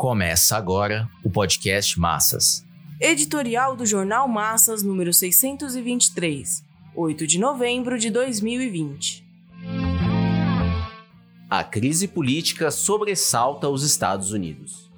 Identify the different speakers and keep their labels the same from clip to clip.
Speaker 1: Começa agora o podcast Massas.
Speaker 2: Editorial do Jornal Massas, número 623, 8 de novembro de 2020.
Speaker 1: A crise política sobressalta os Estados Unidos.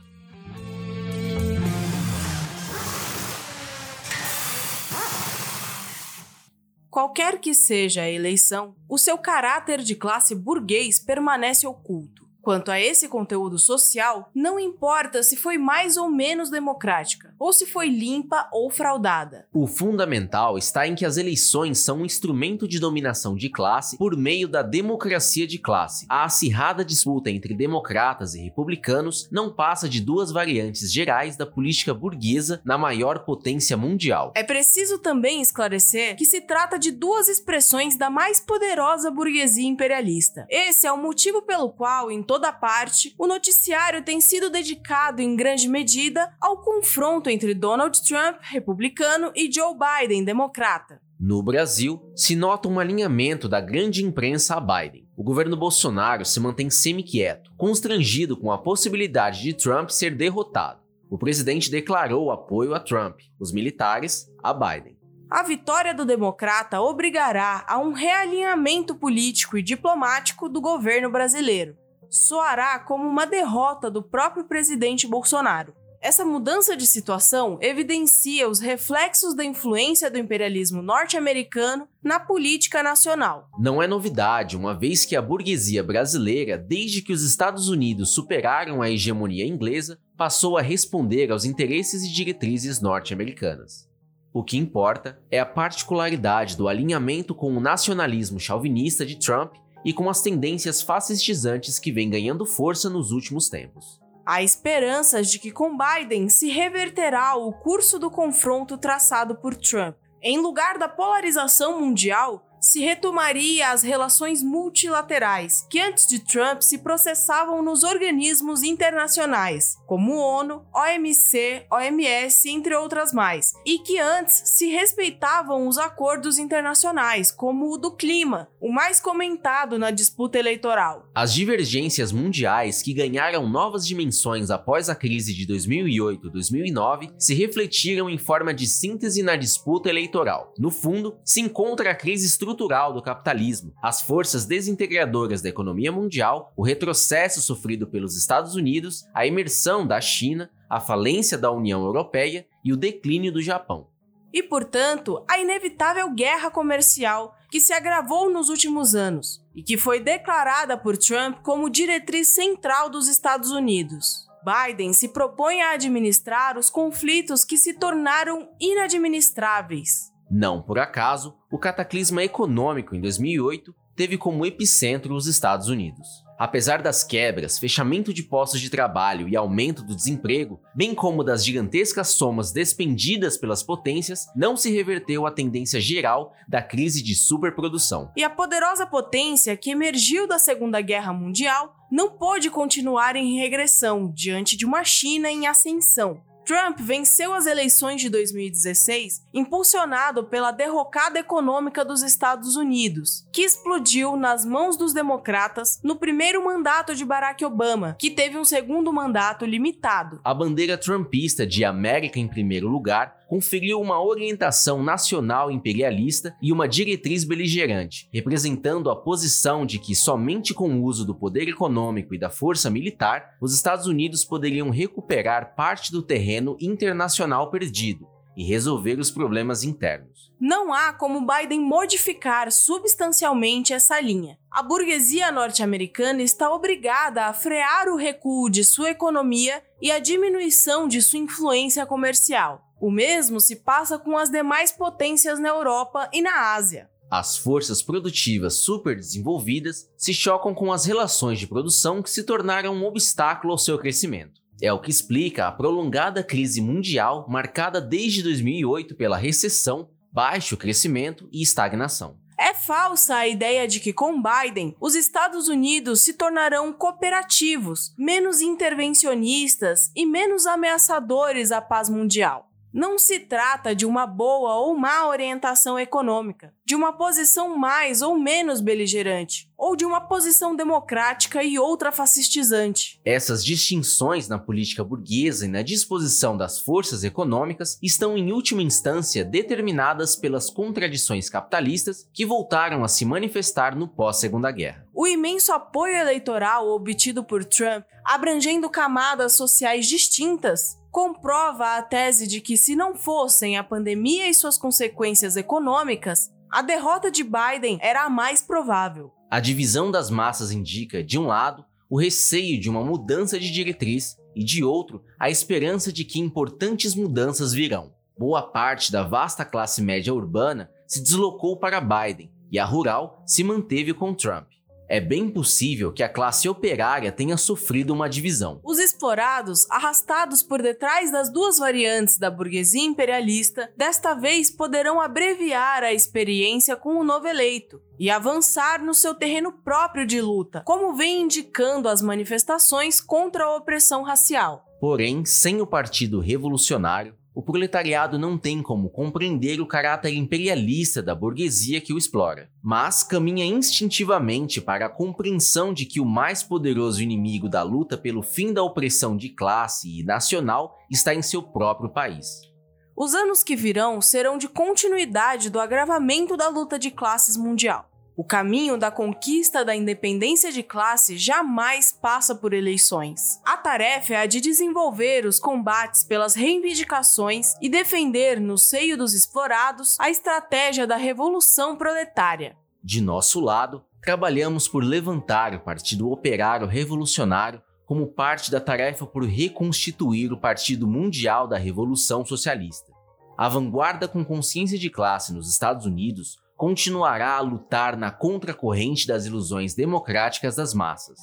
Speaker 2: Qualquer que seja a eleição, o seu caráter de classe burguês permanece oculto. Quanto a esse conteúdo social, não importa se foi mais ou menos democrática, ou se foi limpa ou fraudada.
Speaker 1: O fundamental está em que as eleições são um instrumento de dominação de classe por meio da democracia de classe. A acirrada disputa entre democratas e republicanos não passa de duas variantes gerais da política burguesa na maior potência mundial.
Speaker 2: É preciso também esclarecer que se trata de duas expressões da mais poderosa burguesia imperialista. Esse é o motivo pelo qual, em toda parte, o noticiário tem sido dedicado em grande medida ao confronto entre Donald Trump, republicano, e Joe Biden, democrata.
Speaker 1: No Brasil, se nota um alinhamento da grande imprensa a Biden. O governo Bolsonaro se mantém semi-quieto, constrangido com a possibilidade de Trump ser derrotado. O presidente declarou apoio a Trump, os militares a Biden.
Speaker 2: A vitória do democrata obrigará a um realinhamento político e diplomático do governo brasileiro soará como uma derrota do próprio presidente Bolsonaro. Essa mudança de situação evidencia os reflexos da influência do imperialismo norte-americano na política nacional.
Speaker 1: Não é novidade, uma vez que a burguesia brasileira, desde que os Estados Unidos superaram a hegemonia inglesa, passou a responder aos interesses e diretrizes norte-americanas. O que importa é a particularidade do alinhamento com o nacionalismo chauvinista de Trump e com as tendências fascistizantes que vêm ganhando força nos últimos tempos.
Speaker 2: Há esperanças de que com Biden se reverterá o curso do confronto traçado por Trump. Em lugar da polarização mundial, se retomaria as relações multilaterais, que antes de Trump se processavam nos organismos internacionais, como ONU, OMC, OMS, entre outras mais, e que antes se respeitavam os acordos internacionais, como o do clima, o mais comentado na disputa eleitoral.
Speaker 1: As divergências mundiais que ganharam novas dimensões após a crise de 2008-2009 se refletiram em forma de síntese na disputa eleitoral. No fundo, se encontra a crise estrutural estrutural do capitalismo, as forças desintegradoras da economia mundial, o retrocesso sofrido pelos Estados Unidos, a imersão da China, a falência da União Europeia e o declínio do Japão.
Speaker 2: E, portanto, a inevitável guerra comercial que se agravou nos últimos anos e que foi declarada por Trump como diretriz central dos Estados Unidos. Biden se propõe a administrar os conflitos que se tornaram inadministráveis
Speaker 1: não por acaso, o cataclisma econômico em 2008 teve como epicentro os Estados Unidos. Apesar das quebras, fechamento de postos de trabalho e aumento do desemprego, bem como das gigantescas somas despendidas pelas potências, não se reverteu a tendência geral da crise de superprodução.
Speaker 2: E a poderosa potência que emergiu da Segunda Guerra Mundial não pôde continuar em regressão diante de uma China em ascensão, Trump venceu as eleições de 2016 impulsionado pela derrocada econômica dos Estados Unidos, que explodiu nas mãos dos democratas no primeiro mandato de Barack Obama, que teve um segundo mandato limitado.
Speaker 1: A bandeira trumpista de América em primeiro lugar conferiu uma orientação nacional imperialista e uma diretriz beligerante, representando a posição de que somente com o uso do poder econômico e da força militar, os Estados Unidos poderiam recuperar parte do terreno internacional perdido e resolver os problemas internos.
Speaker 2: Não há como Biden modificar substancialmente essa linha. A burguesia norte-americana está obrigada a frear o recuo de sua economia e a diminuição de sua influência comercial. O mesmo se passa com as demais potências na Europa e na Ásia.
Speaker 1: As forças produtivas superdesenvolvidas se chocam com as relações de produção que se tornaram um obstáculo ao seu crescimento. É o que explica a prolongada crise mundial marcada desde 2008 pela recessão, baixo crescimento e estagnação.
Speaker 2: É falsa a ideia de que com Biden os Estados Unidos se tornarão cooperativos, menos intervencionistas e menos ameaçadores à paz mundial. Não se trata de uma boa ou má orientação econômica, de uma posição mais ou menos beligerante, ou de uma posição democrática e outra fascistizante.
Speaker 1: Essas distinções na política burguesa e na disposição das forças econômicas estão, em última instância, determinadas pelas contradições capitalistas que voltaram a se manifestar no pós-Segunda Guerra.
Speaker 2: O imenso apoio eleitoral obtido por Trump, abrangendo camadas sociais distintas, comprova a tese de que, se não fossem a pandemia e suas consequências econômicas, a derrota de Biden era a mais provável.
Speaker 1: A divisão das massas indica, de um lado, o receio de uma mudança de diretriz e, de outro, a esperança de que importantes mudanças virão. Boa parte da vasta classe média urbana se deslocou para Biden e a rural se manteve com Trump é bem possível que a classe operária tenha sofrido uma divisão.
Speaker 2: Os explorados, arrastados por detrás das duas variantes da burguesia imperialista, desta vez poderão abreviar a experiência com o novo eleito e avançar no seu terreno próprio de luta, como vem indicando as manifestações contra a opressão racial.
Speaker 1: Porém, sem o Partido Revolucionário, o proletariado não tem como compreender o caráter imperialista da burguesia que o explora, mas caminha instintivamente para a compreensão de que o mais poderoso inimigo da luta pelo fim da opressão de classe e nacional está em seu próprio país.
Speaker 2: Os anos que virão serão de continuidade do agravamento da luta de classes mundial. O caminho da conquista da independência de classe jamais passa por eleições. A tarefa é a de desenvolver os combates pelas reivindicações e defender, no seio dos explorados, a estratégia da revolução proletária.
Speaker 1: De nosso lado, trabalhamos por levantar o Partido Operário Revolucionário como parte da tarefa por reconstituir o Partido Mundial da Revolução Socialista. A vanguarda com consciência de classe nos Estados Unidos continuará a lutar na contracorrente das ilusões democráticas das massas.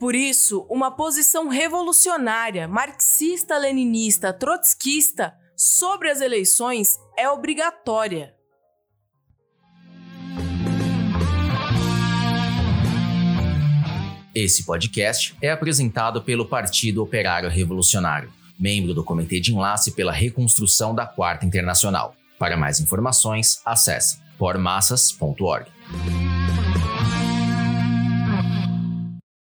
Speaker 2: Por isso, uma posição revolucionária, marxista-leninista, trotskista sobre as eleições é obrigatória.
Speaker 1: Esse podcast é apresentado pelo Partido Operário Revolucionário, membro do Comitê de Enlace pela Reconstrução da Quarta Internacional. Para mais informações, acesse pormassas.org.